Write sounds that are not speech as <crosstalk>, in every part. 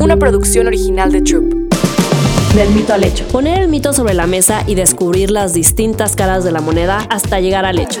una producción original de Troop. Del mito al hecho. Poner el mito sobre la mesa y descubrir las distintas caras de la moneda hasta llegar al hecho.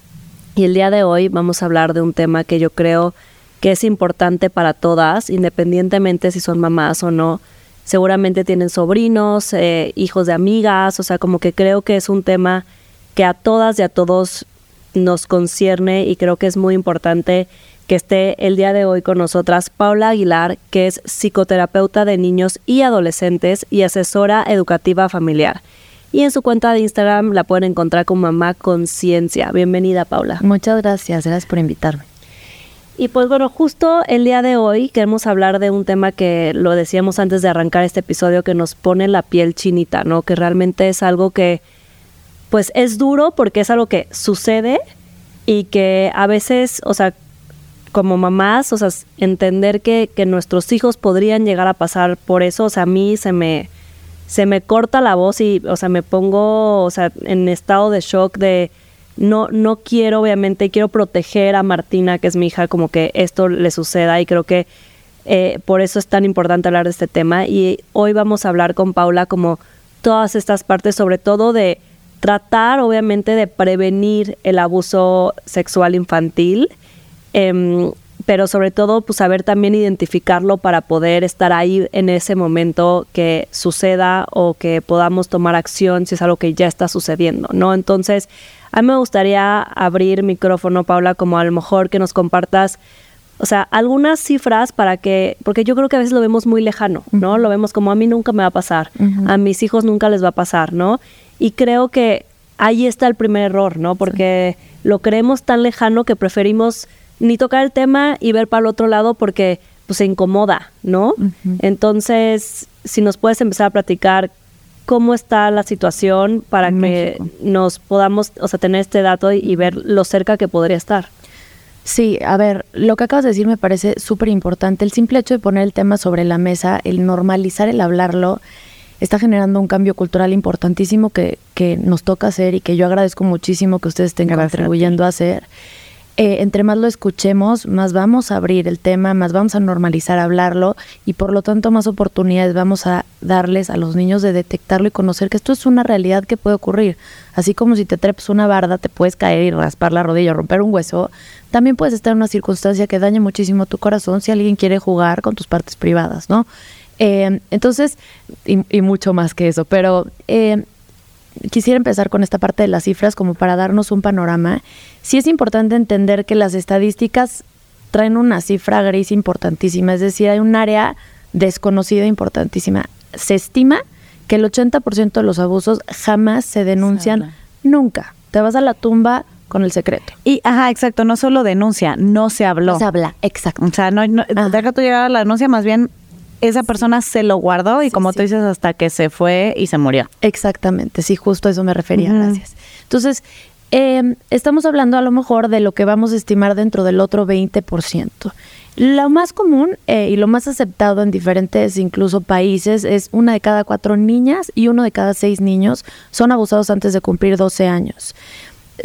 Y el día de hoy vamos a hablar de un tema que yo creo que es importante para todas, independientemente si son mamás o no. Seguramente tienen sobrinos, eh, hijos de amigas, o sea, como que creo que es un tema que a todas y a todos nos concierne y creo que es muy importante que esté el día de hoy con nosotras Paula Aguilar, que es psicoterapeuta de niños y adolescentes y asesora educativa familiar. Y en su cuenta de Instagram la pueden encontrar con Mamá Conciencia. Bienvenida, Paula. Muchas gracias, gracias por invitarme. Y pues bueno, justo el día de hoy queremos hablar de un tema que lo decíamos antes de arrancar este episodio que nos pone la piel chinita, ¿no? Que realmente es algo que pues es duro porque es algo que sucede y que a veces, o sea, como mamás, o sea, entender que, que nuestros hijos podrían llegar a pasar por eso, o sea, a mí se me, se me corta la voz y, o sea, me pongo, o sea, en estado de shock de no, no quiero, obviamente, quiero proteger a Martina, que es mi hija, como que esto le suceda y creo que eh, por eso es tan importante hablar de este tema. Y hoy vamos a hablar con Paula como todas estas partes, sobre todo de tratar, obviamente, de prevenir el abuso sexual infantil. em, pero sobre todo pues saber también identificarlo para poder estar ahí en ese momento que suceda o que podamos tomar acción si es algo que ya está sucediendo, ¿no? Entonces, a mí me gustaría abrir micrófono, Paula, como a lo mejor que nos compartas, o sea, algunas cifras para que, porque yo creo que a veces lo vemos muy lejano, ¿no? Lo vemos como a mí nunca me va a pasar, a mis hijos nunca les va a pasar, ¿no? Y creo que ahí está el primer error, ¿no? Porque lo creemos tan lejano que preferimos ni tocar el tema y ver para el otro lado porque pues se incomoda, ¿no? Entonces, si nos puedes empezar a platicar cómo está la situación para En que México. nos podamos, o sea, tener este dato y, y ver lo cerca que podría estar. Sí, a ver, lo que acabas de decir me parece súper importante. El simple hecho de poner el tema sobre la mesa, el normalizar el hablarlo, está generando un cambio cultural importantísimo que, que nos toca hacer y que yo agradezco muchísimo que ustedes estén Gracias a contribuyendo a hacer. Eh, entre más lo escuchemos, más vamos a abrir el tema, más vamos a normalizar hablarlo y por lo tanto más oportunidades vamos a darles a los niños de detectarlo y conocer que esto es una realidad que puede ocurrir. Así como si te trepes una barda, te puedes caer y raspar la rodilla o romper un hueso, también puedes estar en una circunstancia que daña muchísimo tu corazón si alguien quiere jugar con tus partes privadas, ¿no? Eh, entonces, y, y mucho más que eso, pero eh, quisiera empezar con esta parte de las cifras como para darnos un panorama. Sí es importante entender que las estadísticas traen una cifra gris importantísima, es decir, hay un área desconocida importantísima. Se estima que el 80% de los abusos jamás se denuncian nunca. Te vas a la tumba con el secreto. Y, ajá, exacto, no solo denuncia, no se habló. No se habla, exacto. O sea, no, no- deja tú llegar a la denuncia, más bien esa persona se lo guardó y Sí, como sí. tú dices, hasta que se fue y se murió. Exactamente, sí, justo a eso me refería, gracias. Entonces, eh, estamos hablando a lo mejor de lo que vamos a estimar dentro del otro 20%. Lo más común eh, y lo más aceptado en diferentes incluso países es una de cada cuatro niñas y uno de cada seis niños son abusados antes de cumplir 12 años.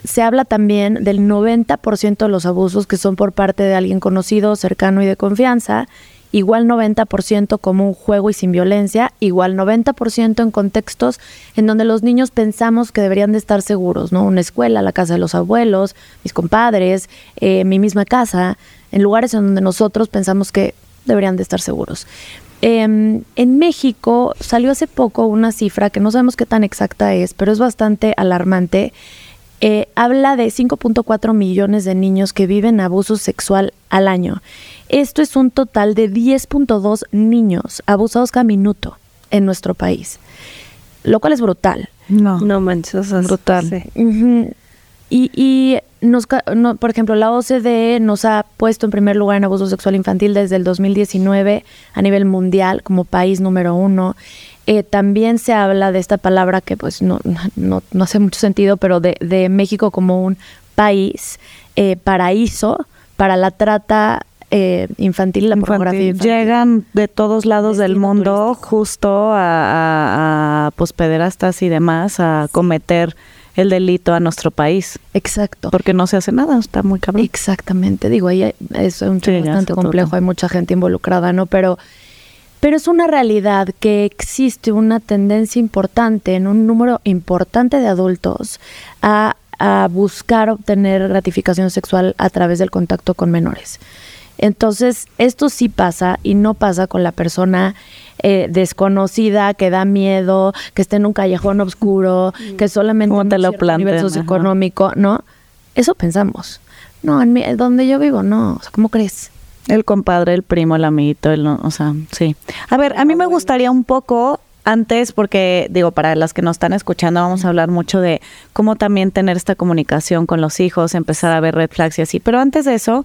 Se habla también del 90% de los abusos que son por parte de alguien conocido, cercano y de confianza, igual 90% como un juego y sin violencia, igual 90% en contextos en donde los niños pensamos que deberían de estar seguros, ¿no? Una escuela, la casa de los abuelos, mis compadres, eh, mi misma casa, en lugares en donde nosotros pensamos que deberían de estar seguros. Eh, en México salió hace poco una cifra que no sabemos qué tan exacta es, pero es bastante alarmante. Eh, habla de 5.4 millones de niños que viven abuso sexual al año. Esto es un total de 10.2 niños abusados cada minuto en nuestro país, lo cual es brutal. No. No manches, Brutal. sí. Y, y nos, por ejemplo, la OCDE nos ha puesto en primer lugar en abuso sexual infantil desde el 2019 a nivel mundial como país número uno. Eh, también se habla de esta palabra que pues no, no, no hace mucho sentido, pero de, de México como un país eh, paraíso para la trata eh, infantil, la pornografía Llegan de todos lados del mundo justo a, a, a pues, pederastas y demás a cometer el delito a nuestro país. Exacto. Porque no se hace nada, está muy cabrón. Exactamente, digo, ahí es un tema bastante complejo, hay mucha gente involucrada, ¿no? Pero, pero es una realidad que existe una tendencia importante en un número importante de adultos a, a buscar obtener gratificación sexual a través del contacto con menores. Entonces, esto sí pasa y no pasa con la persona eh, desconocida, que da miedo, que está en un callejón oscuro, que solamente Como te lo a nivel socioeconómico, ¿no? Eso pensamos. No, en mi, donde yo vivo, no. O sea, ¿cómo crees? El compadre, el primo, el amiguito, el, o sea, sí. A ver, a mí me gustaría un poco antes, porque digo, para las que nos están escuchando, vamos a hablar mucho de cómo también tener esta comunicación con los hijos, empezar a ver red flags y así. Pero antes de eso,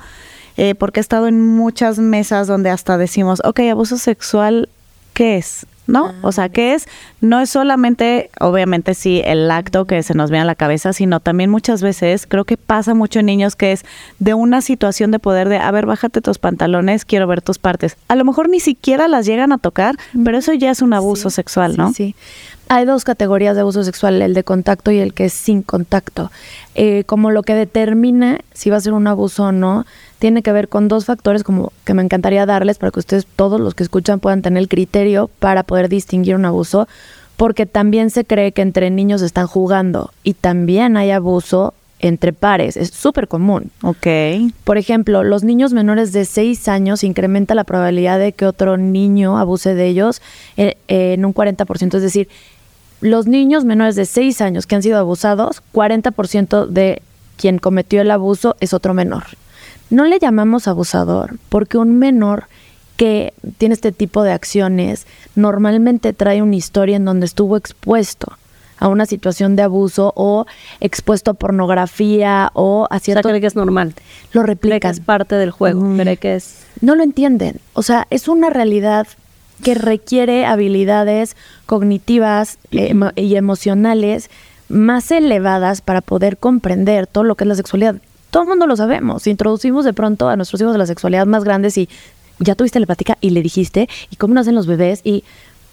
eh, porque he estado en muchas mesas donde hasta decimos, ok, abuso sexual, ¿qué es? ¿No? Ah, o sea, ¿qué es? No es solamente, obviamente sí, el acto que se nos viene a la cabeza, sino también muchas veces, creo que pasa mucho en niños que es de una situación de poder de, a ver, bájate tus pantalones, quiero ver tus partes. A lo mejor ni siquiera las llegan a tocar, pero eso ya es un abuso Sí, sexual, sí, ¿no? Sí, Hay dos categorías de abuso sexual, el de contacto y el que es sin contacto. Eh, como lo que determina si va a ser un abuso o no, tiene que ver con dos factores como que me encantaría darles para que ustedes, todos los que escuchan, puedan tener el criterio para poder distinguir un abuso, porque también se cree que entre niños están jugando y también hay abuso entre pares, es súper común. Ok. Por ejemplo, los niños menores de 6 años incrementa la probabilidad de que otro niño abuse de ellos eh, eh, en un 40%, es decir, los niños menores de 6 años que han sido abusados, 40% de quien cometió el abuso es otro menor. No le llamamos abusador porque un menor que tiene este tipo de acciones normalmente trae una historia en donde estuvo expuesto a una situación de abuso o expuesto a pornografía o a O sea, cierto... cree que es normal. lo Cree que replican. es parte del juego. Mm. Cree que es... No lo entienden. O sea, es una realidad que requiere habilidades cognitivas eh, y emocionales más elevadas para poder comprender todo lo que es la sexualidad. Todo el mundo lo sabemos. Introducimos de pronto a nuestros hijos de la sexualidad más grandes y ya tuviste la plática y le dijiste y cómo nacen los bebés y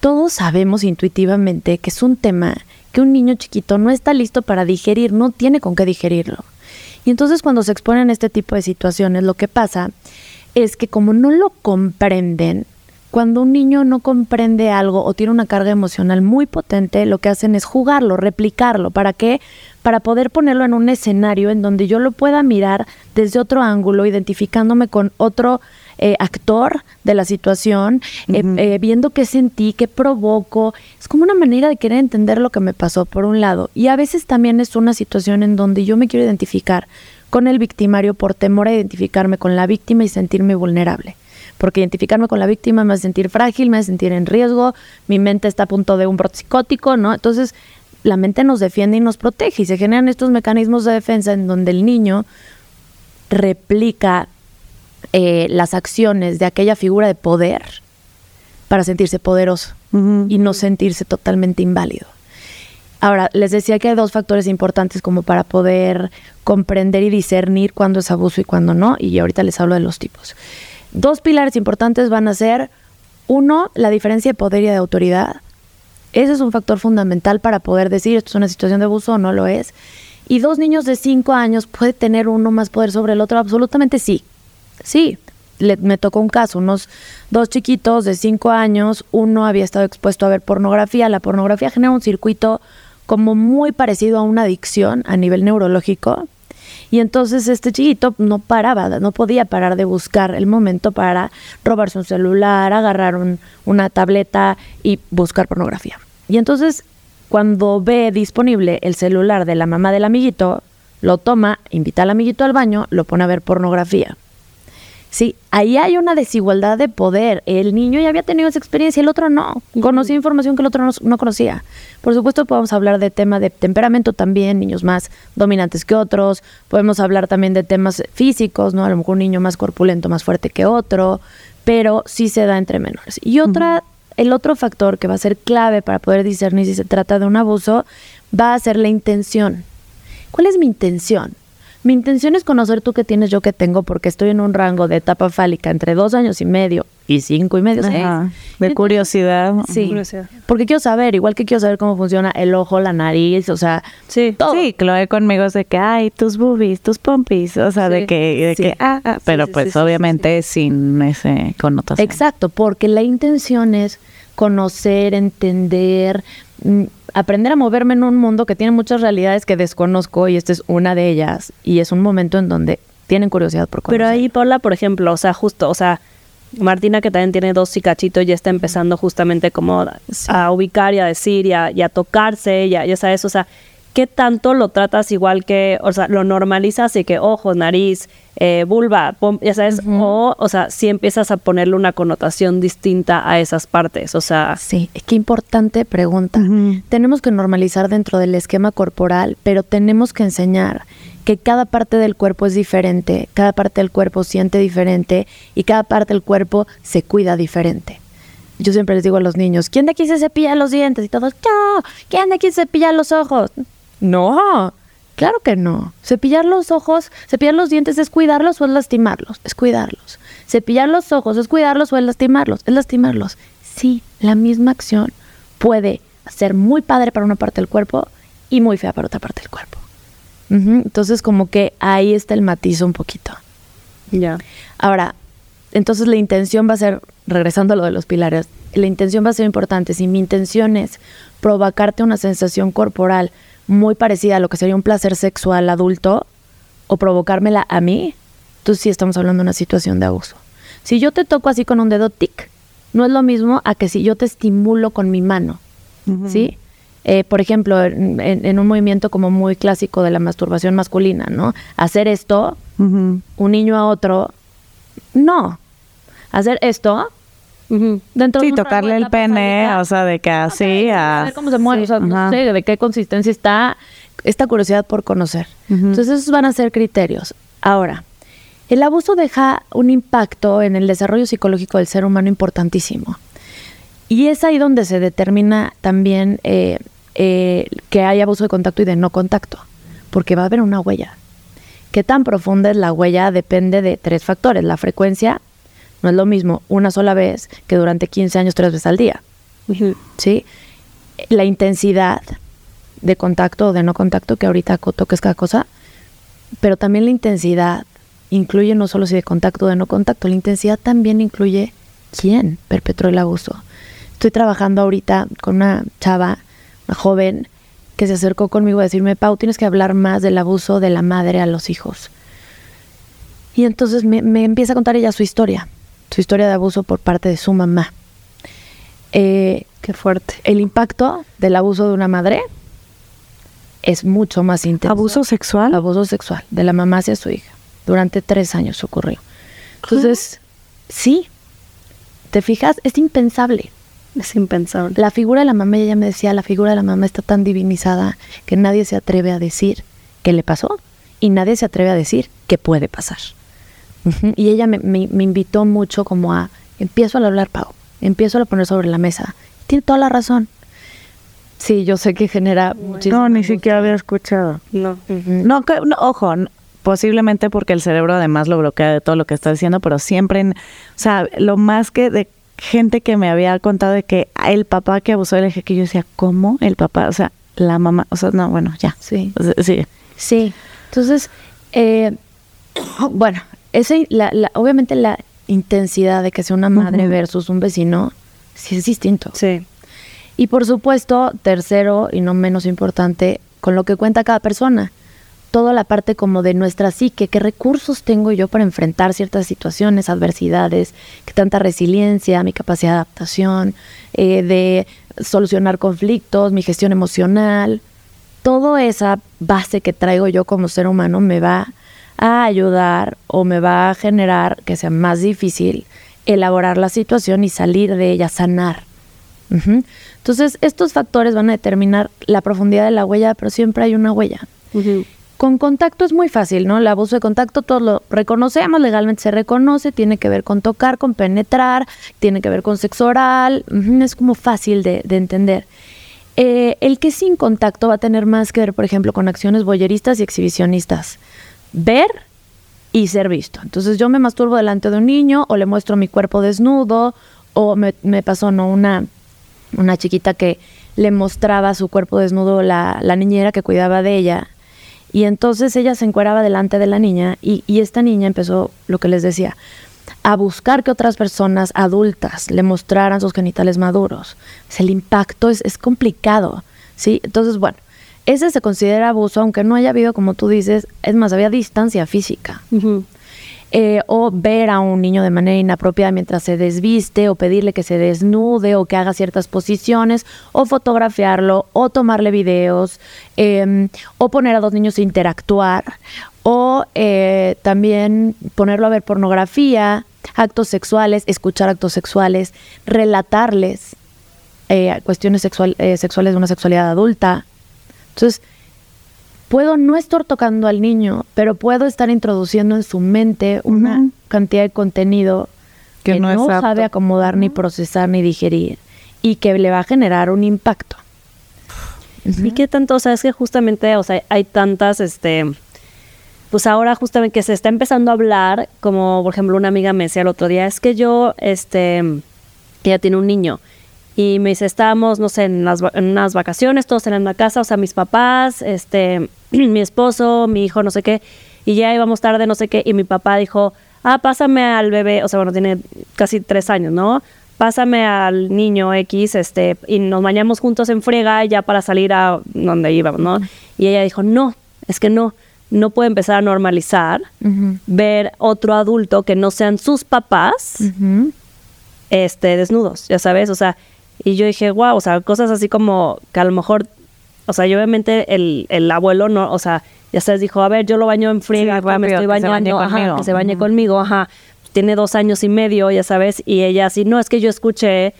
todos sabemos intuitivamente que es un tema que un niño chiquito no está listo para digerir, no tiene con qué digerirlo. Y entonces cuando se exponen a este tipo de situaciones, lo que pasa es que como no lo comprenden, cuando un niño no comprende algo o tiene una carga emocional muy potente, lo que hacen es jugarlo, replicarlo. ¿Para qué? Para poder ponerlo en un escenario en donde yo lo pueda mirar desde otro ángulo, identificándome con otro eh, actor de la situación, eh, eh, viendo qué sentí, qué provoco. Es como una manera de querer entender lo que me pasó por un lado. Y a veces también es una situación en donde yo me quiero identificar con el victimario por temor a identificarme con la víctima y sentirme vulnerable. Porque identificarme con la víctima me hace sentir frágil, me hace sentir en riesgo, mi mente está a punto de un brote psicótico, ¿no? Entonces, la mente nos defiende y nos protege y se generan estos mecanismos de defensa en donde el niño replica eh, las acciones de aquella figura de poder para sentirse poderoso y no sentirse totalmente inválido. Ahora, les decía que hay dos factores importantes como para poder comprender y discernir cuándo es abuso y cuándo no, y ahorita les hablo de los tipos. Dos pilares importantes van a ser, uno, la diferencia de poder y de autoridad. Ese es un factor fundamental para poder decir esto es una situación de abuso o no lo es. Y dos niños de cinco años, ¿puede tener uno más poder sobre el otro? Absolutamente sí. Sí, me tocó un caso, unos dos chiquitos de cinco años, uno había estado expuesto a ver pornografía, la pornografía genera un circuito como muy parecido a una adicción a nivel neurológico, y entonces este chiquito no paraba, no podía parar de buscar el momento para robarse un celular, agarrar un- una tableta y buscar pornografía. Y entonces cuando ve disponible el celular de la mamá del amiguito, lo toma, invita al amiguito al baño, lo pone a ver pornografía. Sí, ahí hay una desigualdad de poder. El niño ya había tenido esa experiencia, el otro no. Conocía información que el otro no, no, conocía. Por supuesto, podemos hablar de tema de temperamento también, niños más dominantes que otros. Podemos hablar también de temas físicos, ¿no? A lo mejor un niño más corpulento, más fuerte que otro, pero sí se da entre menores. Y otra, el otro factor que va a ser clave para poder discernir si se trata de un abuso va a ser la intención. ¿Cuál es mi intención? Mi intención es conocer tú que tienes, yo que tengo, porque estoy en un rango de etapa fálica entre dos años y medio y cinco y medio, seis. De curiosidad. Sí, porque quiero saber, igual que quiero saber cómo funciona el ojo, la nariz, o sea, sí, todo. Sí, Chloe conmigo es de que, ay, tus boobies, tus pompis, o sea, de que, de que, ah, ah pero pues obviamente sin ese connotación. Exacto, porque la intención es conocer, entender, mm, aprender a moverme en un mundo que tiene muchas realidades que desconozco y esta es una de ellas y es un momento en donde tienen curiosidad por conocer. Pero ahí Paula, por ejemplo, o sea, justo, o sea, Martina que también tiene dos cicachitos ya está empezando justamente como a ubicar y a decir y a, tocarse, ya, ya sabes, o sea, ¿qué tanto lo tratas igual que, o sea, lo normalizas y que ojos, nariz, eh, vulva, ya sabes, o, o sea, si empiezas a ponerle una connotación distinta a esas partes, o sea. Sí, qué importante pregunta. Tenemos que normalizar dentro del esquema corporal, pero tenemos que enseñar que cada parte del cuerpo es diferente, cada parte del cuerpo siente diferente y cada parte del cuerpo se cuida diferente. Yo siempre les digo a los niños, ¿quién de aquí se cepilla los dientes? Y todos, yo, ¿quién de aquí se cepilla los ojos? No, claro que no. Cepillar los ojos, cepillar los dientes es cuidarlos o es lastimarlos. Es cuidarlos. Cepillar los ojos es cuidarlos o es lastimarlos. Es lastimarlos. Sí, la misma acción puede ser muy padre para una parte del cuerpo y muy fea para otra parte del cuerpo. Entonces como que ahí está el matiz un poquito. Ya. Ahora, entonces la intención va a ser, regresando a lo de los pilares, la intención va a ser importante. Si mi intención es provocarte una sensación corporal muy parecida a lo que sería un placer sexual adulto o provocármela a mí, entonces sí estamos hablando de una situación de abuso. Si yo te toco así con un dedo tic, no es lo mismo a que si yo te estimulo con mi mano, ¿sí? Eh, por ejemplo, en, un movimiento como muy clásico de la masturbación masculina, ¿no? Hacer esto, un niño a otro, no. Hacer esto, Dentro sí, tocarle el pene, o sea, de que así a... Ver cómo se mueve, o sea, no sé de qué consistencia está, esta curiosidad por conocer. Entonces, esos van a ser criterios. Ahora, el abuso deja un impacto en el desarrollo psicológico del ser humano importantísimo. Y es ahí donde se determina también eh, eh, que hay abuso de contacto y de no contacto, porque va a haber una huella. ¿Qué tan profunda es la huella? Depende de tres factores, la frecuencia, no es lo mismo una sola vez que durante 15 años tres veces al día. ¿Sí? La intensidad de contacto o de no contacto, que ahorita toques cada cosa, pero también la intensidad incluye no solo si de contacto o de no contacto, la intensidad también incluye quién perpetró el abuso. Estoy trabajando ahorita con una chava, una joven, que se acercó conmigo a decirme, Pau, tienes que hablar más del abuso de la madre a los hijos. Y entonces me, me empieza a contar ella su historia su historia de abuso por parte de su mamá. Eh, Qué fuerte. El impacto del abuso de una madre es mucho más intenso. ¿Abuso sexual? Abuso sexual, de la mamá hacia su hija. Durante tres años ocurrió. Entonces, sí, ¿te fijas? Es impensable. Es impensable. La figura de la mamá, ella me decía, la figura de la mamá está tan divinizada que nadie se atreve a decir qué le pasó y nadie se atreve a decir qué puede pasar. Y ella me, me, invitó mucho como a, empiezo a hablar, Pau, empiezo a poner sobre la mesa. Tiene toda la razón. Sí, yo sé que genera No, ni siquiera había escuchado. No. no, ojo, posiblemente porque el cerebro además lo bloquea de todo lo que está diciendo, pero siempre, en, o sea, lo más que de gente que me había contado de que el papá que abusó del eje, que yo decía, ¿cómo? El papá, o sea, la mamá, o sea, no, bueno, ya. Sí. sí. Sí. Entonces, eh, <coughs> bueno, ese, la, obviamente la intensidad de que sea una madre versus un vecino, sí es distinto. Sí. Y por supuesto, tercero y no menos importante, con lo que cuenta cada persona. Toda la parte como de nuestra psique, qué recursos tengo yo para enfrentar ciertas situaciones, adversidades, qué tanta resiliencia, mi capacidad de adaptación, eh, de solucionar conflictos, mi gestión emocional. Toda esa base que traigo yo como ser humano me va a ayudar o me va a generar que sea más difícil elaborar la situación y salir de ella, sanar. Entonces, estos factores van a determinar la profundidad de la huella, pero siempre hay una huella. Con contacto es muy fácil, ¿no? El abuso de contacto todos lo reconocemos, legalmente se reconoce, tiene que ver con tocar, con penetrar, tiene que ver con sexo oral, es como fácil de, de entender. Eh, el que sin contacto va a tener más que ver, por ejemplo, con acciones boyeristas y exhibicionistas. Ver y ser visto. Entonces yo me masturbo delante de un niño o le muestro mi cuerpo desnudo o me, pasó, ¿no? Una, una chiquita que le mostraba su cuerpo desnudo la, la niñera que cuidaba de ella. Y entonces ella se encueraba delante de la niña y, y esta niña empezó, lo que les decía, a buscar que otras personas adultas le mostraran sus genitales maduros. El impacto es, es complicado, ¿sí? Entonces, bueno, ese se considera abuso, aunque no haya habido, como tú dices, es más, había distancia física. Eh, o ver a un niño de manera inapropiada mientras se desviste, o pedirle que se desnude, o que haga ciertas posiciones, o fotografiarlo, o tomarle videos, eh, o poner a dos niños a interactuar, o eh, también ponerlo a ver pornografía, actos sexuales, escuchar actos sexuales, relatarles eh, cuestiones sexual, eh, sexuales de una sexualidad adulta. Entonces, puedo no estar tocando al niño, pero puedo estar introduciendo en su mente una cantidad de contenido Que que, no sabe acomodar, ni procesar, ni digerir, y que le va a generar un impacto. ¿Y qué tanto? O sea, es que justamente, o sea, hay tantas, este, pues ahora justamente que se está empezando a hablar, como por ejemplo una amiga me decía el otro día, es que yo, este, ella tiene un niño, y me dice, estábamos, no sé, en, las, en unas vacaciones, todos en la casa, o sea, mis papás, este, <clears throat> mi esposo, mi hijo, no sé qué, y ya íbamos tarde, no sé qué, y mi papá dijo, ah, pásame al bebé, o sea, bueno, tiene casi tres años, ¿no? Pásame al niño X, este, y nos bañamos juntos en friega ya para salir a donde íbamos, ¿no? Y ella dijo, no, es que no, no puede empezar a normalizar ver otro adulto que no sean sus papás, este, desnudos, ya sabes, o sea, y yo dije, wow, o sea, cosas así como que a lo mejor, o sea, y obviamente el, el abuelo no, o sea, ya sabes, dijo, a ver, yo lo baño en friega, Sí, me estoy que se bañe bañando, ajá, conmigo. que se bañe conmigo, ajá, tiene dos años y medio, ya sabes, y ella así, no, es que yo escuché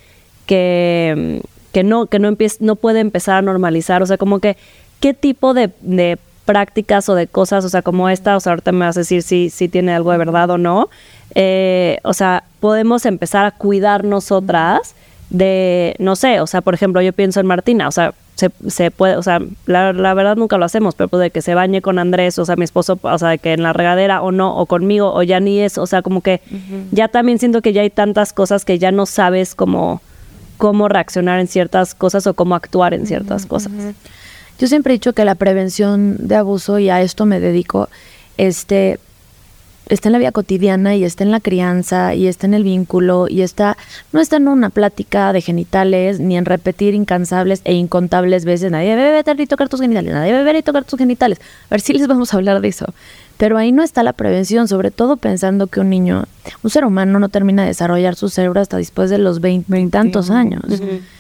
que, que no, que no empiece, no puede empezar a normalizar, o sea, como que, ¿qué tipo de, de prácticas o de cosas, o sea, como esta, o sea, ahorita me vas a decir si, si tiene algo de verdad o no, eh, o sea, podemos empezar a cuidar nosotras de, no sé, o sea, por ejemplo, yo pienso en Martina, o sea, se, se puede, o sea, la, la verdad nunca lo hacemos, pero pues de que se bañe con Andrés, o sea, mi esposo, o sea, de que en la regadera o no, o conmigo, o ya ni es, o sea, como que ya también siento que ya hay tantas cosas que ya no sabes cómo, cómo reaccionar en ciertas cosas o cómo actuar en ciertas cosas. Yo siempre he dicho que la prevención de abuso, y a esto me dedico, este, está en la vida cotidiana y está en la crianza y está en el vínculo y está, no está en una plática de genitales ni en repetir incansables e incontables veces, nadie debe beber y tocar tus genitales, nadie debe beber y tocar tus genitales. A ver si les vamos a hablar de eso. Pero ahí no está la prevención, sobre todo pensando que un niño, un ser humano no termina de desarrollar su cerebro hasta después de los veintitantos años.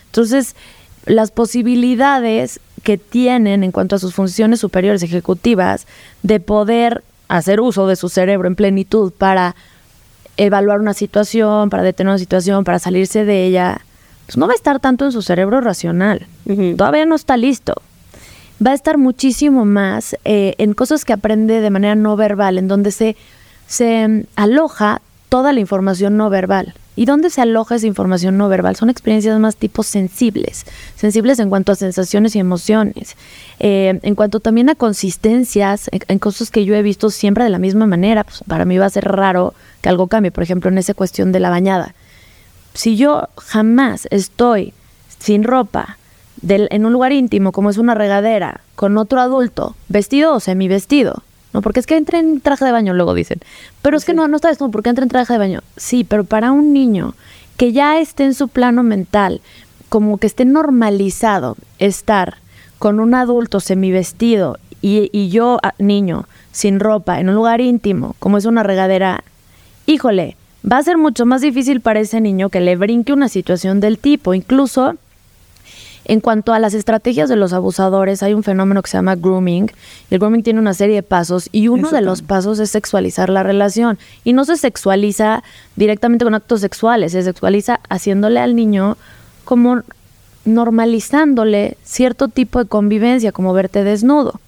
Entonces, las posibilidades que tienen en cuanto a sus funciones superiores ejecutivas de poder hacer uso de su cerebro en plenitud para evaluar una situación, para detener una situación, para salirse de ella, pues no va a estar tanto en su cerebro racional. Todavía no está listo. Va a estar muchísimo más eh, en cosas que aprende de manera no verbal, en donde se, se aloja toda la información no verbal. ¿Y dónde se aloja esa información no verbal? Son experiencias más tipo sensibles, sensibles en cuanto a sensaciones y emociones, eh, en cuanto también a consistencias, en, cosas que yo he visto siempre de la misma manera. Pues para mí va a ser raro que algo cambie, por ejemplo, en esa cuestión de la bañada. Si yo jamás estoy sin ropa en un lugar íntimo, como es una regadera, con otro adulto, vestido o semivestido, ¿no? Porque es que entra en traje de baño, luego dicen. Pero es que no, no está desnudo, porque entra en traje de baño. Sí, pero para un niño que ya esté en su plano mental, como que esté normalizado estar con un adulto semivestido y, y yo, ah, niño, sin ropa, en un lugar íntimo, como es una regadera, híjole, va a ser mucho más difícil para ese niño que le brinque una situación del tipo. Incluso En cuanto a las estrategias de los abusadores, hay un fenómeno que se llama grooming. El grooming tiene una serie de pasos y uno Eso de los pasos es sexualizar la relación. Y no se sexualiza directamente con actos sexuales, se sexualiza haciéndole al niño como normalizándole cierto tipo de convivencia, como verte desnudo,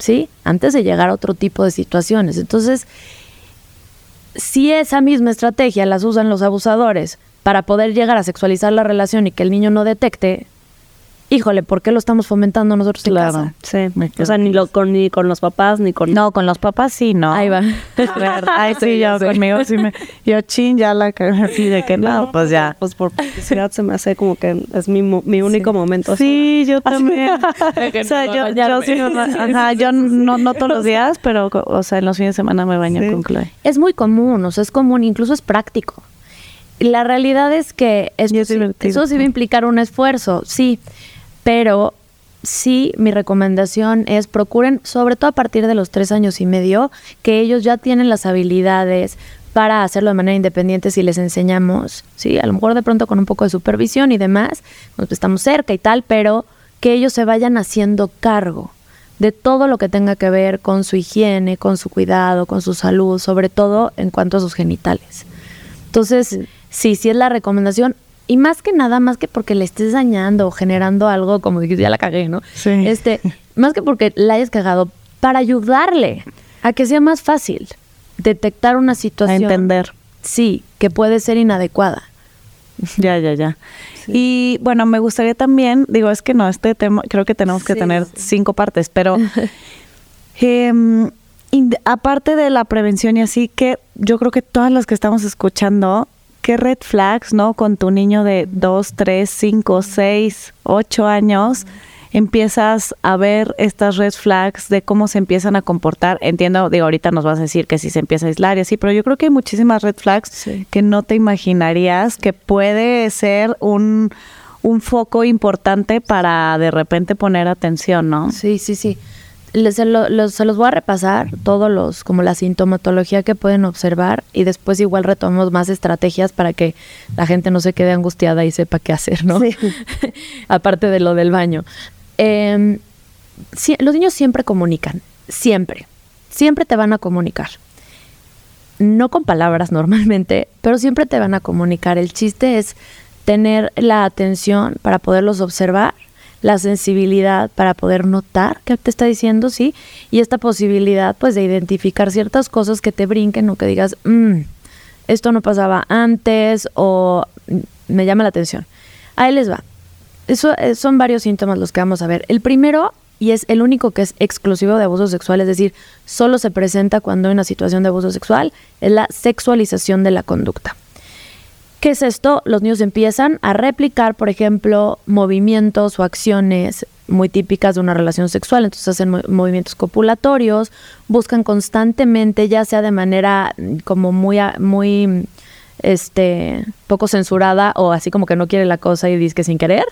¿sí? Antes de llegar a otro tipo de situaciones. Entonces, si esa misma estrategia las usan los abusadores para poder llegar a sexualizar la relación y que el niño no detecte, híjole, ¿por qué lo estamos fomentando nosotros en Claro. casa? Sí. Me O sea, ni, lo, con, ni con los papás, ni con... No, con los papás sí, no. Ahí va. <laughs> Ay, sí, yo conmigo sí me. Yo chin, ya la cagué así de que no, pues ya. Pues por publicidad se me hace como que es mi, mi único momento. Sí, yo también. <laughs> o sea, yo, yo sí, ajá, yo no, no todos los <laughs> días, pero, o sea, en los fines de semana me baño Sí. con Chloe. Es muy común, o sea, es común, incluso es práctico. La realidad es que es sí- eso sí va a implicar un esfuerzo, sí, pero sí mi recomendación es procuren, sobre todo a partir de los tres años y medio, que ellos ya tienen las habilidades para hacerlo de manera independiente si les enseñamos, sí, a lo mejor de pronto con un poco de supervisión y demás, pues estamos cerca y tal, pero que ellos se vayan haciendo cargo de todo lo que tenga que ver con su higiene, con su cuidado, con su salud, sobre todo en cuanto a sus genitales. Entonces, sí, sí es la recomendación. Y más que nada, más que porque le estés dañando o generando algo, como dijiste, ya la cagué, ¿no? Sí. Este, <laughs> más que porque la hayas cagado, para ayudarle a que sea más fácil detectar una A situación. entender. Sí, que puede ser inadecuada. Ya, ya, ya. Y bueno, me gustaría también, digo, es que no, este tema creo que tenemos que Sí, tener sí. cinco partes, pero <laughs> ind- aparte de la prevención y así, que yo creo que todas las que estamos escuchando, ¿qué red flags, no? Con tu niño de dos, tres, cinco, seis, ocho años, empiezas a ver estas red flags de cómo se empiezan a comportar. Entiendo, digo, ahorita nos vas a decir que si se empieza a aislar y así, pero yo creo que hay muchísimas red flags Sí. que no te imaginarías que puede ser un, un foco importante para de repente poner atención, ¿no? Sí, sí, sí. Les- lo- los, se los voy a repasar todos los, como la sintomatología que pueden observar y después igual retomamos más estrategias para que la gente no se quede angustiada y sepa qué hacer, ¿no? Sí. <laughs> Aparte de lo del baño. Em, los niños siempre comunican, siempre, siempre te van a comunicar. No con palabras normalmente, pero siempre te van a comunicar. El chiste es tener la atención para poderlos observar, la sensibilidad para poder notar qué te está diciendo, sí, y esta posibilidad pues de identificar ciertas cosas que te brinquen o que digas, "Mm, esto no pasaba antes o "Mm, me llama la atención. Ahí les va. Eso eh, son varios síntomas los que vamos a ver. El primero, y es el único que es exclusivo de abuso sexual, es decir, solo se presenta cuando hay una situación de abuso sexual, es la sexualización de la conducta. ¿Qué es esto? Los niños empiezan a replicar, por ejemplo, movimientos o acciones muy típicas de una relación sexual. Entonces hacen mo- movimientos copulatorios, buscan constantemente, ya sea de manera mm, como muy, muy mm, este, poco censurada o así como que no quiere la cosa y dice que sin querer,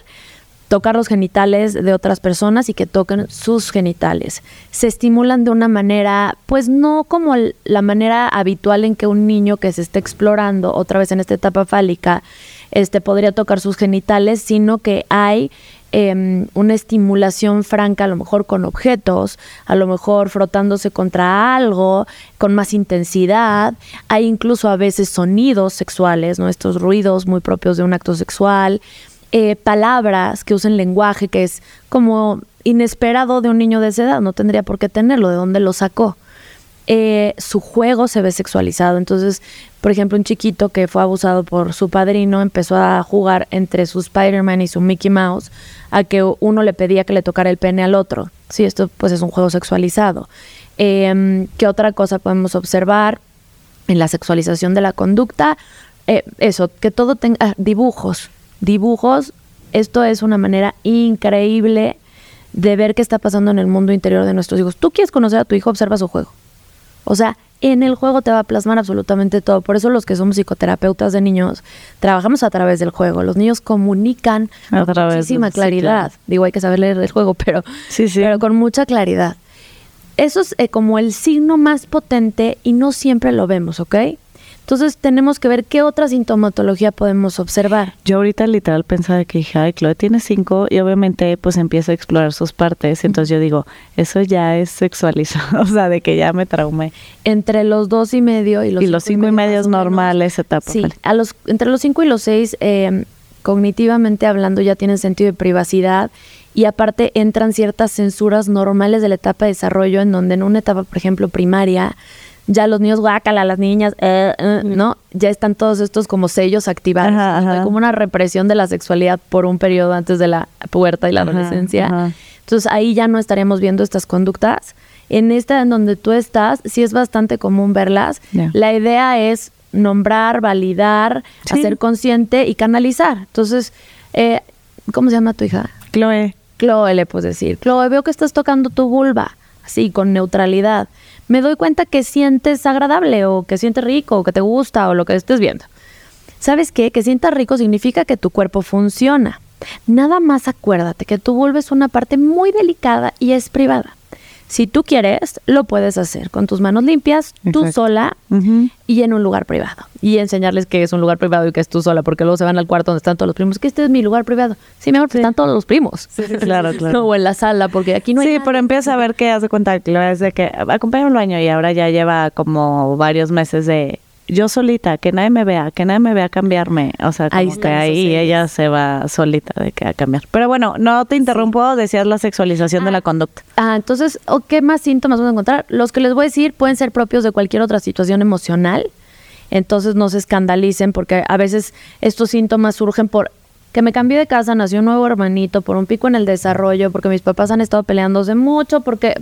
tocar los genitales de otras personas y que toquen sus genitales. Se estimulan de una manera, pues no como la manera habitual en que un niño que se está explorando, otra vez en esta etapa fálica, este podría tocar sus genitales, sino que hay em, una estimulación franca, a lo mejor con objetos, a lo mejor frotándose contra algo, con más intensidad. Hay incluso a veces sonidos sexuales, ¿no? Estos ruidos muy propios de un acto sexual. Eh, palabras que usen lenguaje que es como inesperado de un niño de esa edad, no tendría por qué tenerlo, de dónde lo sacó. Eh, su juego se ve sexualizado. Entonces, por ejemplo, un chiquito que fue abusado por su padrino empezó a jugar entre su Spider-Man y su Mickey Mouse a que uno le pedía que le tocara el pene al otro. Sí, esto pues es un juego sexualizado. Eh, ¿Qué otra cosa podemos observar en la sexualización de la conducta? Eh, eso, que todo tenga dibujos. Dibujos, esto es una manera increíble de ver qué está pasando en el mundo interior de nuestros hijos. Tú quieres conocer a tu hijo, observa su juego. O sea, en el juego te va a plasmar absolutamente todo. Por eso los que somos psicoterapeutas de niños trabajamos a través del juego. Los niños comunican A con de- muchísima sí, claridad. claro. Digo, hay que saber leer el juego, <laughs> pero, Sí, sí. pero con mucha claridad. Eso es eh, como el signo más potente y no siempre lo vemos, ¿ok? Entonces tenemos que ver qué otra sintomatología podemos observar. Yo ahorita literal pensaba que dije, ay, Chloe tiene cinco y obviamente pues empiezo a explorar sus partes. Entonces yo digo, eso ya es sexualizado, <laughs> o sea, de que ya me traumé. Entre los dos y medio y los, y los cinco y medio es normal esa etapa. Sí, vale. a los, entre los cinco y los seis, eh, cognitivamente hablando, ya tienen sentido de privacidad y aparte entran ciertas censuras normales de la etapa de desarrollo en donde en una etapa, por ejemplo, primaria, ya los niños guácala, las niñas, eh, eh, ¿no? Ya están todos estos como sellos activados. Ajá, ajá. Como una represión de la sexualidad por un periodo antes de la pubertad y la Ajá, adolescencia. Entonces ahí ya no estaríamos viendo estas conductas. En esta en donde tú estás, sí es bastante común verlas. Ya. La idea es nombrar, validar, Sí. hacer consciente y canalizar. Entonces, eh, ¿cómo se llama tu hija? Chloe, Chloe, le puedes decir. Chloe, veo que estás tocando tu vulva, así, con neutralidad. Me doy cuenta que sientes agradable o que sientes rico o que te gusta o lo que estés viendo. ¿Sabes qué? Que sientas rico significa que tu cuerpo funciona. Nada más acuérdate que tu vulva es una parte muy delicada y es privada. Si tú quieres, lo puedes hacer con tus manos limpias, tú sola y en un lugar privado. Y enseñarles que es un lugar privado y que es tú sola, porque luego se van al cuarto donde están todos los primos. Que este es mi lugar privado. Sí, mejor que están todos los primos. Claro, <laughs> claro. No, o en la sala, porque aquí no hay sí, pero empieza a ver que hace cuenta es de que acompáñame al baño y ahora ya lleva como varios meses de yo solita, que nadie me vea, que nadie me vea cambiarme. O sea, como Ahí que esos ahí ella se va solita de que a cambiar. Pero bueno, no te interrumpo, decías la sexualización de la conducta. Ah, entonces, ¿o ¿qué más síntomas vamos a encontrar? Los que les voy a decir pueden ser propios de cualquier otra situación emocional. Entonces no se escandalicen porque a veces estos síntomas surgen por que me cambié de casa, nació un nuevo hermanito, por un pico en el desarrollo, porque mis papás han estado peleándose mucho, porque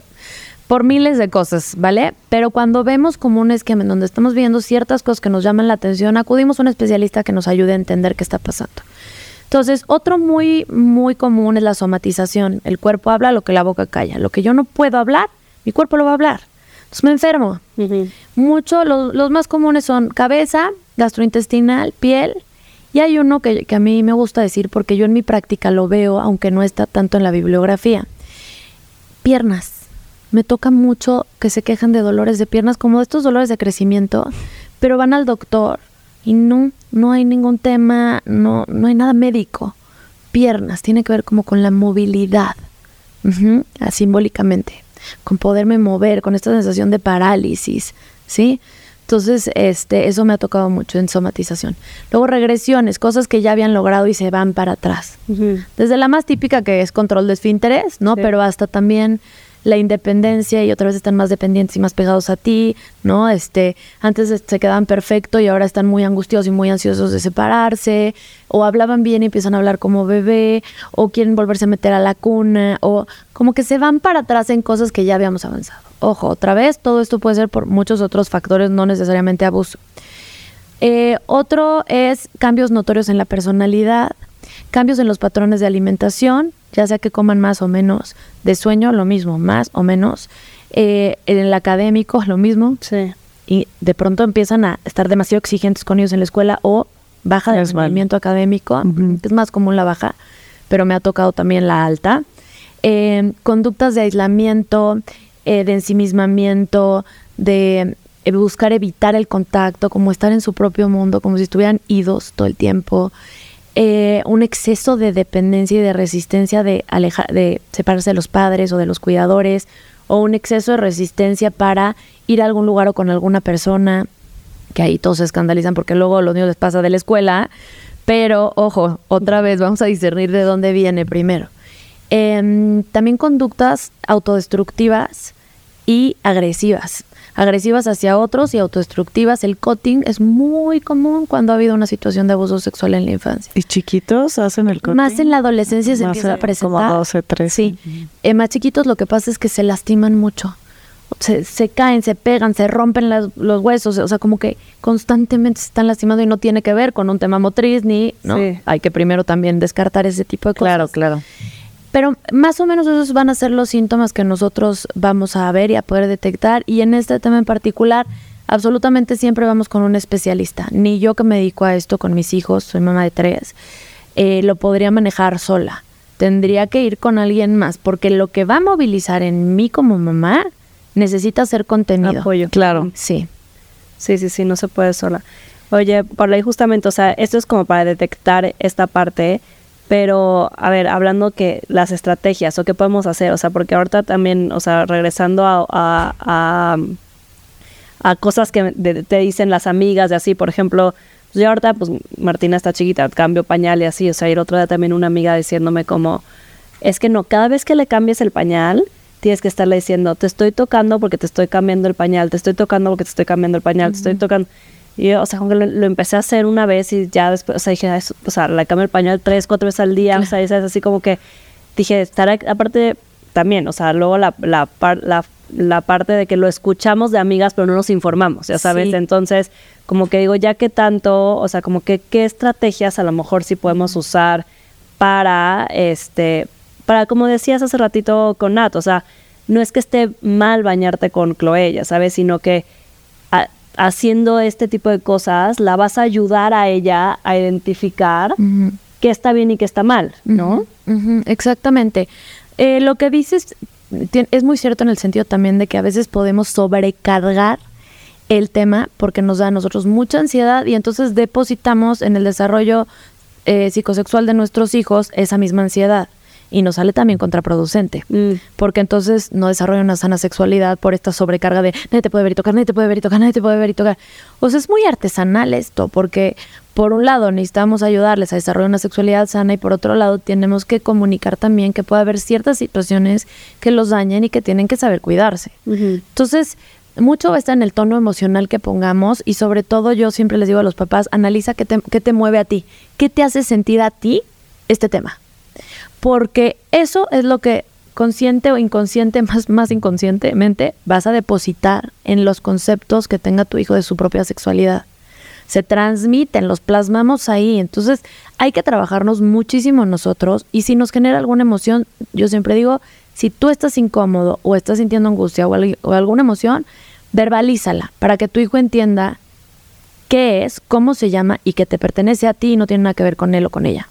por miles de cosas, ¿vale? Pero cuando vemos como un esquema en donde estamos viendo ciertas cosas que nos llaman la atención, acudimos a un especialista que nos ayude a entender qué está pasando. Entonces, otro muy, muy común es la somatización. El cuerpo habla lo que la boca calla. Lo que yo no puedo hablar, mi cuerpo lo va a hablar. Entonces me enfermo. Mucho, lo- los más comunes son cabeza, gastrointestinal, piel. Y hay uno que, que a mí me gusta decir porque yo en mi práctica lo veo, aunque no está tanto en la bibliografía. Piernas. Me toca mucho que se quejan de dolores de piernas, como de estos dolores de crecimiento, pero van al doctor y no, no hay ningún tema, no, no hay nada médico. Piernas, tiene que ver como con la movilidad, ah, simbólicamente, con poderme mover, con esta sensación de parálisis, ¿sí? Entonces, este, eso me ha tocado mucho en somatización. Luego regresiones, cosas que ya habían logrado y se van para atrás. Desde la más típica que es control de esfínteres, ¿no? Sí. Pero hasta también la independencia y otra vez están más dependientes y más pegados a ti, ¿no? Este, antes es- se quedaban perfecto y ahora están muy angustiosos y muy ansiosos de separarse, o hablaban bien y empiezan a hablar como bebé, o quieren volverse a meter a la cuna, o como que se van para atrás en cosas que ya habíamos avanzado. Ojo, otra vez, todo esto puede ser por muchos otros factores, no necesariamente abuso. Eh, otro es cambios notorios en la personalidad, cambios en los patrones de alimentación, ya sea que coman más o menos, de sueño lo mismo, más o menos, eh, en el académico lo mismo, Sí. y de pronto empiezan a estar demasiado exigentes con ellos en la escuela o baja de rendimiento académico, es más común la baja, pero me ha tocado también la alta. Eh, conductas de aislamiento, eh, de ensimismamiento, de buscar evitar el contacto, como estar en su propio mundo, como si estuvieran idos todo el tiempo. Eh, un exceso de dependencia y de resistencia de alejar, de separarse de los padres o de los cuidadores, o un exceso de resistencia para ir a algún lugar o con alguna persona, que ahí todos se escandalizan porque luego a los niños les pasa de la escuela, pero ojo, otra vez vamos a discernir de dónde viene primero. Em, también conductas autodestructivas y agresivas. Agresivas hacia otros y autodestructivas. El cutting es muy común cuando ha habido una situación de abuso sexual en la infancia. ¿Y chiquitos hacen el corte? Más en la adolescencia se Más empieza a en- presentar. Como 12, 13. Sí. Eh, más chiquitos lo que pasa es que se lastiman mucho. Se, se caen, se pegan, se rompen las- los huesos. O sea, como que constantemente se están lastimando y no tiene que ver con un tema motriz ni, ¿no? Sí. Hay que primero también descartar ese tipo de cosas. Claro, claro. Pero más o menos esos van a ser los síntomas que nosotros vamos a ver y a poder detectar. Y en este tema en particular, absolutamente siempre vamos con un especialista. Ni yo que me dedico a esto con mis hijos, soy mamá de tres, eh, lo podría manejar sola. Tendría que ir con alguien más, porque lo que va a movilizar en mí como mamá necesita ser contenido. Apoyo. Claro. Sí. Sí, sí, sí, no se puede sola. Oye, por ahí justamente, o sea, esto es como para detectar esta parte, pero a ver, hablando que las estrategias o qué podemos hacer, o sea, porque ahorita también, o sea, regresando a, a, a, cosas que te dicen las amigas de así, por ejemplo, pues yo ahorita, pues Martina está chiquita, cambio pañal y así, o sea, y el otro día también una amiga diciéndome como, es que no, cada vez que le cambies el pañal, tienes que estarle diciendo, te estoy tocando porque te estoy cambiando el pañal, te estoy tocando porque te estoy cambiando el pañal, te estoy tocando. Y yo, o sea, como que lo, empecé a hacer una vez y ya después, o sea, dije, o sea, le cambio el pañal tres, cuatro veces al día, o sea, es así como que dije, estar aparte también, o sea, luego la, la, la, la, parte de que lo escuchamos de amigas, pero no nos informamos, ya sabes, entonces, como que digo, ya que tanto, o sea, como que qué estrategias a lo mejor sí podemos usar para, este, para, como decías hace ratito con Nat, o sea, no es que esté mal bañarte con Chloe, ya sabes, sino que haciendo este tipo de cosas la vas a ayudar a ella a identificar qué está bien y qué está mal, ¿no? Exactamente. Eh, lo que dices es muy cierto en el sentido también de que a veces podemos sobrecargar el tema porque nos da a nosotros mucha ansiedad y entonces depositamos en el desarrollo eh, psicosexual de nuestros hijos esa misma ansiedad y nos sale también contraproducente, mm. porque entonces no desarrolla una sana sexualidad por esta sobrecarga de nadie te puede ver y tocar, nadie te puede ver y tocar, nadie te puede ver y tocar. O sea, es muy artesanal esto, porque por un lado necesitamos ayudarles a desarrollar una sexualidad sana y por otro lado tenemos que comunicar también que puede haber ciertas situaciones que los dañen y que tienen que saber cuidarse. Entonces, mucho estar en el tono emocional que pongamos y sobre todo yo siempre les digo a los papás, analiza qué te, qué te mueve a ti, qué te hace sentir a ti este tema porque eso es lo que consciente o inconsciente, <laughs> más, más inconscientemente, vas a depositar en los conceptos que tenga tu hijo de su propia sexualidad. Se transmiten, los plasmamos ahí. Entonces hay que trabajarnos muchísimo nosotros y si nos genera alguna emoción, yo siempre digo, si tú estás incómodo o estás sintiendo angustia o, alguna emoción, verbalízala para que tu hijo entienda qué es, cómo se llama y que te pertenece a ti y no tiene nada que ver con él o con ella.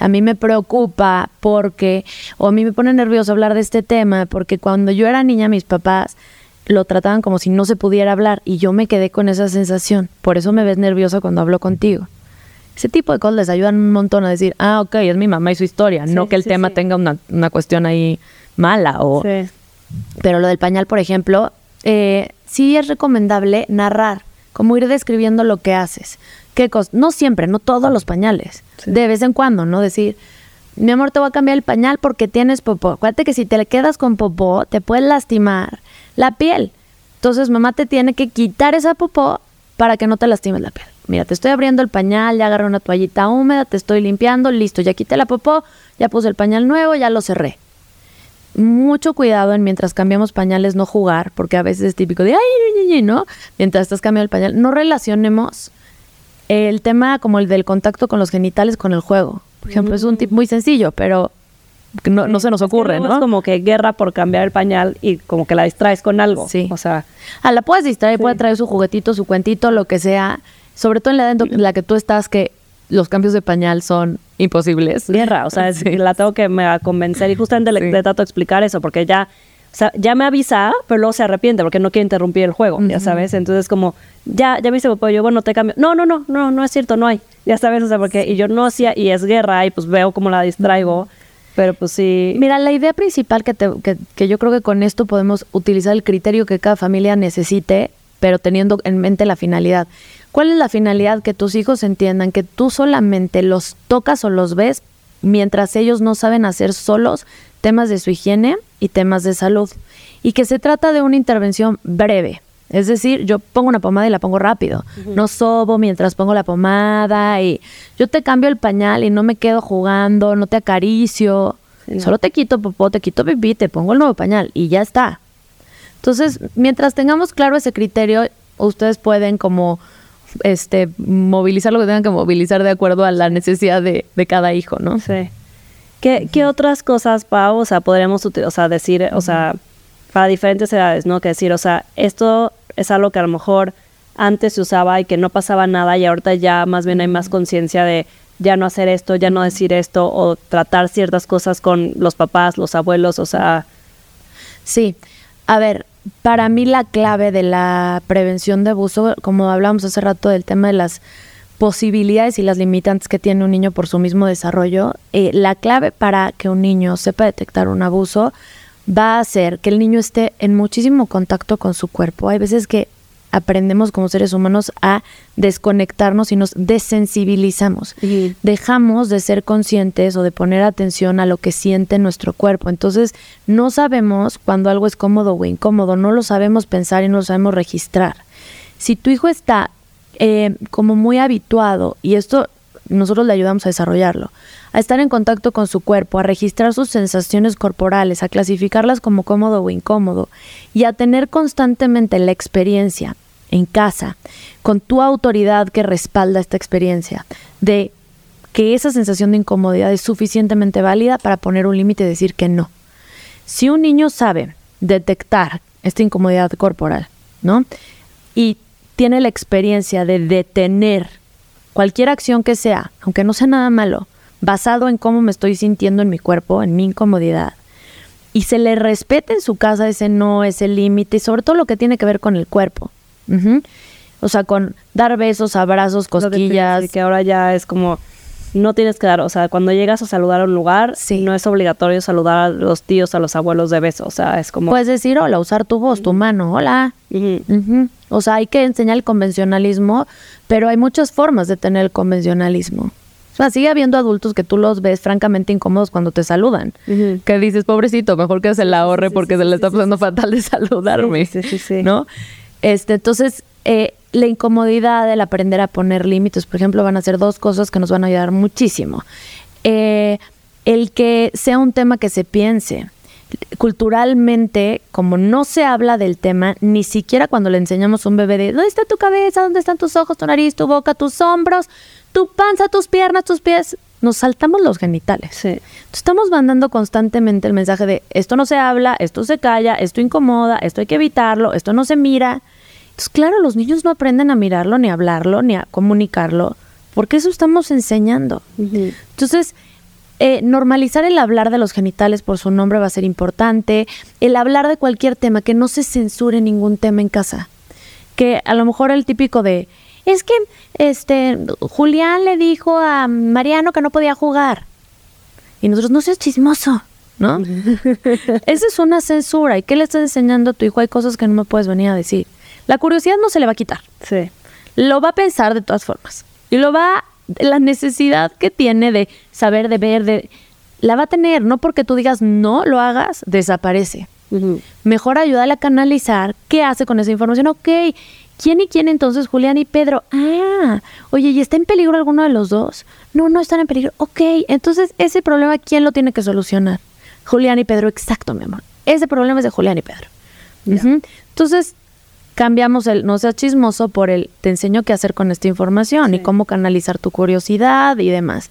A mí me preocupa porque, o a mí me pone nervioso hablar de este tema, porque cuando yo era niña mis papás lo trataban como si no se pudiera hablar y yo me quedé con esa sensación. Por eso me ves nerviosa cuando hablo contigo. Ese tipo de cosas les ayudan un montón a decir, ah, ok, es mi mamá y su historia, no que el tema tenga una, una, cuestión ahí mala. O... Pero lo del pañal, por ejemplo, eh, sí es recomendable narrar, como ir describiendo lo que haces. ¿Qué No siempre, no todos los pañales. De vez en cuando, ¿no? Decir, mi amor, te voy a cambiar el pañal porque tienes popó. Acuérdate que si te quedas con popó, te puede lastimar la piel. Entonces, mamá te tiene que quitar esa popó para que no te lastimes la piel. Mira, te estoy abriendo el pañal, ya agarré una toallita húmeda, te estoy limpiando, listo, ya quité la popó, ya puse el pañal nuevo, ya lo cerré. Mucho cuidado en mientras cambiamos pañales no jugar, porque a veces es típico de ay, ¿no? Mientras estás cambiando el pañal, no relacionemos el tema como el del contacto con los genitales con el juego. Por ejemplo, es un tip muy sencillo, pero no, no se nos ocurre, ¿no? Es como que guerra por cambiar el pañal y como que la distraes con algo. Sí. O sea. Ah, la puedes distraer, puede traer su juguetito, su cuentito, lo que sea. Sobre todo en la en la que tú estás, que los cambios de pañal son imposibles. Guerra, o sea, <laughs> la tengo que me convencer y justamente le, le, trato de explicar eso, porque ya o sea, ya me avisa, pero luego se arrepiente porque no quiere interrumpir el juego, ya sabes. Entonces, como, ya, ya me dice, pues yo, bueno, te cambio. No, no, no, no, no es cierto, no hay. Ya sabes, o sea, porque, y yo no hacía, y es guerra, y pues veo cómo la distraigo. Pero pues sí. Mira, la idea principal que, te, que, que yo creo que con esto podemos utilizar el criterio que cada familia necesite, pero teniendo en mente la finalidad. ¿Cuál es la finalidad? Que tus hijos entiendan que tú solamente los tocas o los ves mientras ellos no saben hacer solos temas de su higiene y temas de salud. Y que se trata de una intervención breve. Es decir, yo pongo una pomada y la pongo rápido. No sobo mientras pongo la pomada y yo te cambio el pañal y no me quedo jugando, no te acaricio. Solo te quito popó, te quito pipí, te pongo el nuevo pañal y ya está. Entonces, mientras tengamos claro ese criterio, ustedes pueden como este movilizar lo que tengan que movilizar de acuerdo a la necesidad de, de cada hijo, ¿no? Sí. ¿Qué, ¿Qué, otras cosas, Pau, o sea, podríamos o sea, decir, o sea, para diferentes edades, ¿no? Que decir, o sea, esto es algo que a lo mejor antes se usaba y que no pasaba nada y ahorita ya más bien hay más conciencia de ya no hacer esto, ya no decir esto o tratar ciertas cosas con los papás, los abuelos, o sea... Sí, a ver, para mí la clave de la prevención de abuso, como hablamos hace rato del tema de las posibilidades y las limitantes que tiene un niño por su mismo desarrollo, eh, la clave para que un niño sepa detectar un abuso va a ser que el niño esté en muchísimo contacto con su cuerpo. Hay veces que aprendemos como seres humanos a desconectarnos y nos desensibilizamos. Dejamos de ser conscientes o de poner atención a lo que siente nuestro cuerpo. Entonces, no sabemos cuando algo es cómodo o incómodo, no lo sabemos pensar y no lo sabemos registrar. Si tu hijo está eh, como muy habituado, y esto nosotros le ayudamos a desarrollarlo, a estar en contacto con su cuerpo, a registrar sus sensaciones corporales, a clasificarlas como cómodo o incómodo y a tener constantemente la experiencia en casa, con tu autoridad que respalda esta experiencia, de que esa sensación de incomodidad es suficientemente válida para poner un límite y decir que no. Si un niño sabe detectar esta incomodidad corporal, ¿no? Y tiene la experiencia de detener cualquier acción que sea, aunque no sea nada malo, basado en cómo me estoy sintiendo en mi cuerpo, en mi incomodidad, y se le respete en su casa ese no, ese límite, y sobre todo lo que tiene que ver con el cuerpo. O sea, con dar besos, abrazos, cosquillas. Y que ahora ya es como, no tienes que dar, o sea, cuando llegas a saludar a un lugar, no es obligatorio saludar a los tíos, a los abuelos de beso, o sea, es como... Puedes decir hola, usar tu voz, tu mano, hola. O sea, hay que enseñar el convencionalismo, pero hay muchas formas de tener el convencionalismo. O sea, sigue habiendo adultos que tú los ves francamente incómodos cuando te saludan. Que dices, pobrecito, mejor que se la ahorre porque se le está pasando fatal de saludarme. Sí, sí, sí. ¿No? Este, entonces, eh, la incomodidad, el aprender a poner límites, por ejemplo, van a ser dos cosas que nos van a ayudar muchísimo. Eh, el que sea un tema que se piense. Culturalmente, como no se habla del tema, ni siquiera cuando le enseñamos a un bebé de ¿dónde está tu cabeza? ¿Dónde están tus ojos, tu nariz, tu boca, tus hombros, tu panza, tus piernas, tus pies? Nos saltamos los genitales. Estamos mandando constantemente el mensaje de esto no se habla, esto se calla, esto incomoda, esto hay que evitarlo, esto no se mira. Entonces, claro, los niños no aprenden a mirarlo, ni a hablarlo, ni a comunicarlo, porque eso estamos enseñando. Entonces, eh, normalizar el hablar de los genitales por su nombre va a ser importante, el hablar de cualquier tema, que no se censure ningún tema en casa. Que a lo mejor el típico de, es que este Julián le dijo a Mariano que no podía jugar. Y nosotros, no seas chismoso, ¿no? <laughs> Esa es una censura. ¿Y qué le estás enseñando a tu hijo? Hay cosas que no me puedes venir a decir. La curiosidad no se le va a quitar. Sí. Lo va a pensar de todas formas. Y lo va, la necesidad que tiene de saber, de ver, de, la va a tener. No porque tú digas no lo hagas, desaparece. Mejor ayúdale a canalizar qué hace con esa información. Ok, ¿quién y quién entonces? Julián y Pedro. Ah, oye, ¿y está en peligro alguno de los dos? No, no están en peligro. Ok, entonces ese problema, ¿quién lo tiene que solucionar? Julián y Pedro, exacto, mi amor. Ese problema es de Julián y Pedro. Entonces, cambiamos el no seas chismoso por el te enseño qué hacer con esta información y cómo canalizar tu curiosidad y demás.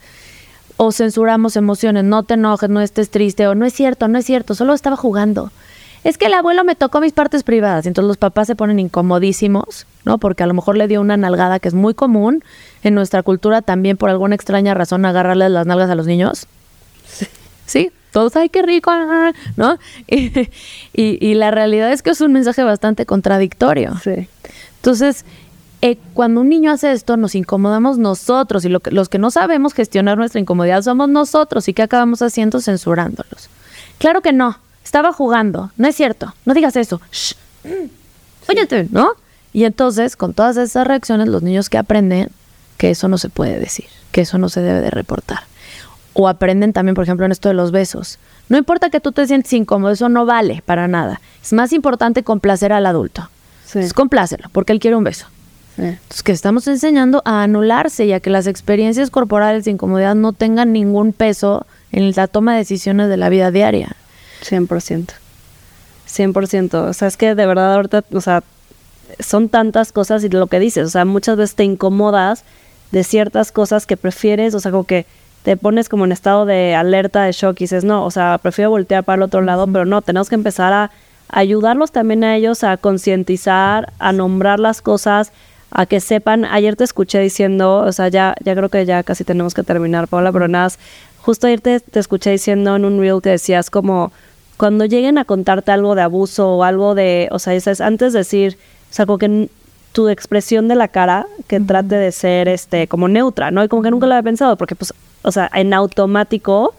O censuramos emociones, no te enojes, no estés triste, o no es cierto, no es cierto, solo estaba jugando. Es que el abuelo me tocó mis partes privadas, entonces los papás se ponen incomodísimos, ¿no? Porque a lo mejor le dio una nalgada que es muy común en nuestra cultura también por alguna extraña razón agarrarle las nalgas a los niños. Sí. ¿Sí? Todos, ay, qué rico, ¿no? <laughs> Y, la realidad es que es un mensaje bastante contradictorio. Sí. Entonces, eh, cuando un niño hace esto, nos incomodamos nosotros y lo que, los que no sabemos gestionar nuestra incomodidad somos nosotros y ¿qué acabamos haciendo? Censurándolos. Claro que no, estaba jugando, no es cierto, no digas eso. Shh. ¿no? Y entonces, con todas esas reacciones, los niños que aprenden que eso no se puede decir, que eso no se debe de reportar o aprenden también, por ejemplo, en esto de los besos. No importa que tú te sientes incómodo, eso no vale para nada. Es más importante complacer al adulto. Sí. Es complácelo, porque él quiere un beso. Entonces, que estamos enseñando a anularse y a que las experiencias corporales de incomodidad no tengan ningún peso en la toma de decisiones de la vida diaria. 100%. 100%. O sea, es que de verdad ahorita, o sea, son tantas cosas y lo que dices, o sea, muchas veces te incomodas de ciertas cosas que prefieres, o sea, como que te pones como en estado de alerta, de shock y dices, no, o sea, prefiero voltear para el otro lado, pero no, tenemos que empezar a ayudarlos también a ellos a concientizar, a nombrar las cosas, a que sepan. Ayer te escuché diciendo, o sea, ya, ya creo que ya casi tenemos que terminar, Paula, pero nada, justo ayer te, te escuché diciendo en un reel que decías como cuando lleguen a contarte algo de abuso o algo de, o sea, es antes de decir, o sea, como que tu expresión de la cara que trate de ser este como neutra, ¿no? Y como que nunca lo había pensado, porque pues, o sea, en automático,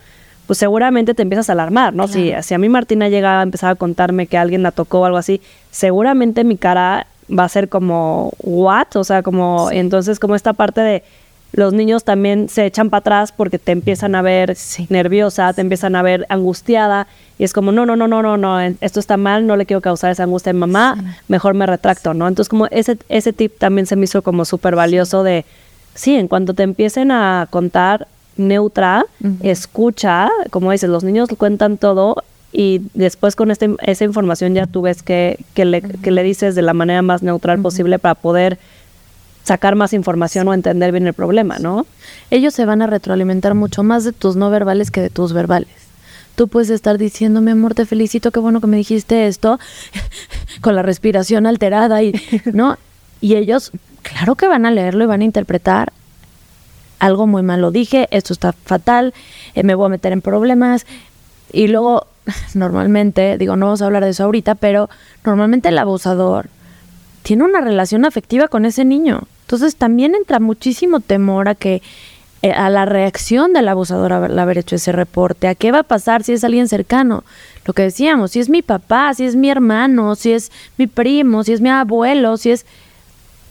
pues seguramente te empiezas a alarmar, ¿no? Si, si a mí Martina llega a empezar a contarme que alguien la tocó o algo así, seguramente mi cara va a ser como, ¿what? O sea, como, entonces como esta parte de los niños también se echan para atrás porque te empiezan a ver nerviosa, te empiezan a ver angustiada y es como, no, no, no, no, no, no, esto está mal, no le quiero causar esa angustia a mi mamá, mejor me retracto, ¿no? Entonces como ese, ese tip también se me hizo como súper valioso de, sí, en cuanto te empiecen a contar neutra, escucha, como dices, los niños cuentan todo y después con este, esa información ya tú ves que, que, le, que le dices de la manera más neutral posible para poder sacar más información o entender bien el problema, ¿no? Ellos se van a retroalimentar mucho más de tus no verbales que de tus verbales. Tú puedes estar diciendo, mi amor, te felicito, qué bueno que me dijiste esto, <laughs> con la respiración alterada y, ¿no? Y ellos, claro que van a leerlo y van a interpretar algo muy malo dije, esto está fatal, eh, me voy a meter en problemas. Y luego, <laughs> normalmente, digo, no vamos a hablar de eso ahorita, pero normalmente el abusador tiene una relación afectiva con ese niño. Entonces también entra muchísimo temor a que eh, a la reacción del abusador al haber hecho ese reporte, a qué va a pasar si es alguien cercano. Lo que decíamos, si es mi papá, si es mi hermano, si es mi primo, si es mi abuelo, si es...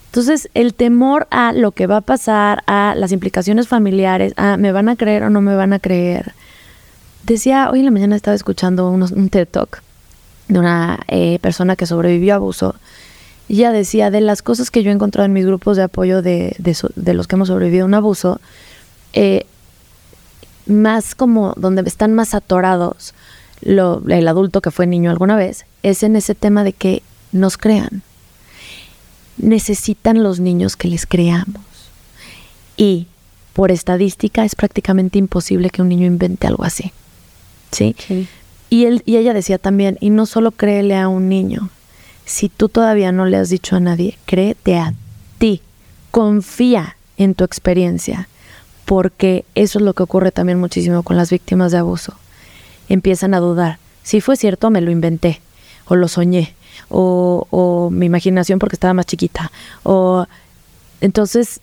Entonces, el temor a lo que va a pasar, a las implicaciones familiares, a me van a creer o no me van a creer. Decía, hoy en la mañana estaba escuchando un TED Talk de una eh, persona que sobrevivió a abuso y ella decía, de las cosas que yo he encontrado en mis grupos de apoyo de, de, los que hemos sobrevivido a un abuso, eh, más como donde están más atorados lo, el adulto que fue niño alguna vez, es en ese tema de que nos crean. Necesitan los niños que les creamos. Y por estadística es prácticamente imposible que un niño invente algo así. ¿Sí? Y, él, y ella decía también, y no solo créele a un niño, si tú todavía no le has dicho a nadie, créete a ti, confía en tu experiencia, porque eso es lo que ocurre también muchísimo con las víctimas de abuso. Empiezan a dudar, si fue cierto, me lo inventé, o lo soñé, o, o mi imaginación porque estaba más chiquita, o entonces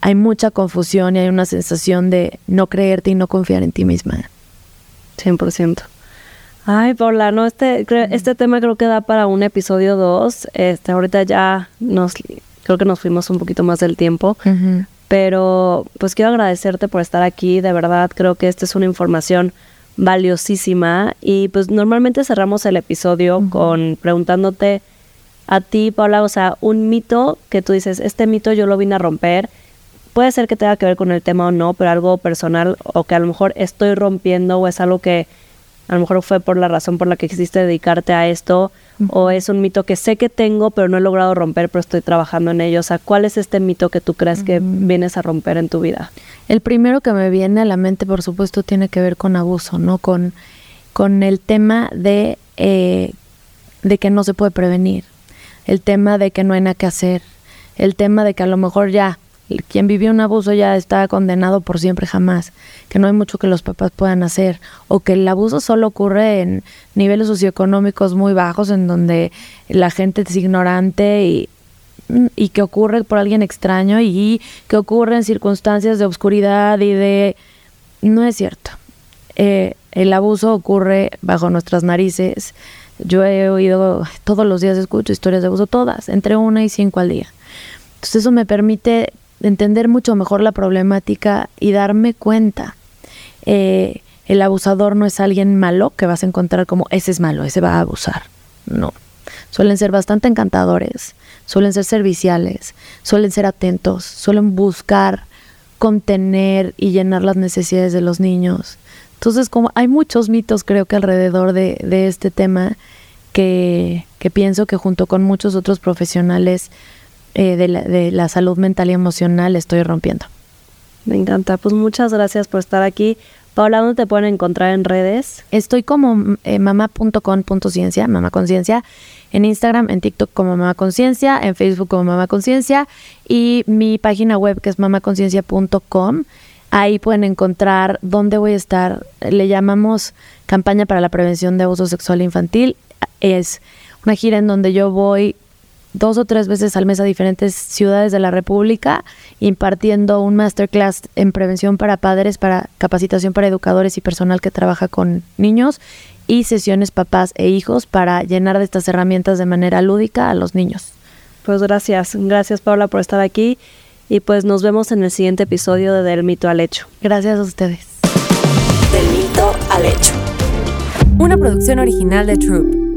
hay mucha confusión y hay una sensación de no creerte y no confiar en ti misma. 100%. Ay, Paula, no, este, este tema creo que da para un episodio 2. Este, ahorita ya nos, creo que nos fuimos un poquito más del tiempo. Pero pues quiero agradecerte por estar aquí. De verdad, creo que esta es una información valiosísima. Y pues normalmente cerramos el episodio con preguntándote a ti, Paula, o sea, un mito que tú dices, este mito yo lo vine a romper. Puede ser que tenga que ver con el tema o no, pero algo personal o que a lo mejor estoy rompiendo o es algo que a lo mejor fue por la razón por la que quisiste dedicarte a esto, o es un mito que sé que tengo, pero no he logrado romper, pero estoy trabajando en ello. O sea, ¿cuál es este mito que tú crees que vienes a romper en tu vida? El primero que me viene a la mente, por supuesto, tiene que ver con abuso, ¿no? Con, con el tema de, eh, de que no se puede prevenir, el tema de que no hay nada que hacer, el tema de que a lo mejor ya quien vivió un abuso ya está condenado por siempre jamás, que no hay mucho que los papás puedan hacer, o que el abuso solo ocurre en niveles socioeconómicos muy bajos, en donde la gente es ignorante y, que ocurre por alguien extraño y que ocurre en circunstancias de oscuridad y de... No es cierto. Eh, el abuso ocurre bajo nuestras narices. Yo he oído, todos los días escucho historias de abuso, todas, entre una y cinco al día. Entonces eso me permite entender mucho mejor la problemática y darme cuenta. Eh, el abusador no es alguien malo que vas a encontrar como ese es malo, ese va a abusar. No. Suelen ser bastante encantadores, suelen ser serviciales, suelen ser atentos, suelen buscar contener y llenar las necesidades de los niños. Entonces, como hay muchos mitos, creo que alrededor de, de este tema, que, que pienso que junto con muchos otros profesionales eh, de, la, de la salud mental y emocional estoy rompiendo. Me encanta. Pues muchas gracias por estar aquí. Paula, ¿dónde te pueden encontrar en redes? Estoy como eh, mamá.con.ciencia, mamá conciencia, en Instagram, en TikTok como mamá conciencia, en Facebook como mamá conciencia y mi página web que es mamaconciencia.com. Ahí pueden encontrar dónde voy a estar. Le llamamos campaña para la prevención de abuso sexual infantil. Es una gira en donde yo voy dos o tres veces al mes a diferentes ciudades de la República impartiendo un masterclass en prevención para padres, para capacitación para educadores y personal que trabaja con niños y sesiones papás e hijos para llenar de estas herramientas de manera lúdica a los niños. Pues gracias, gracias Paula por estar aquí y pues nos vemos en el siguiente episodio de Del mito al hecho. Gracias a ustedes. Del mito al hecho. Una producción original de Troop.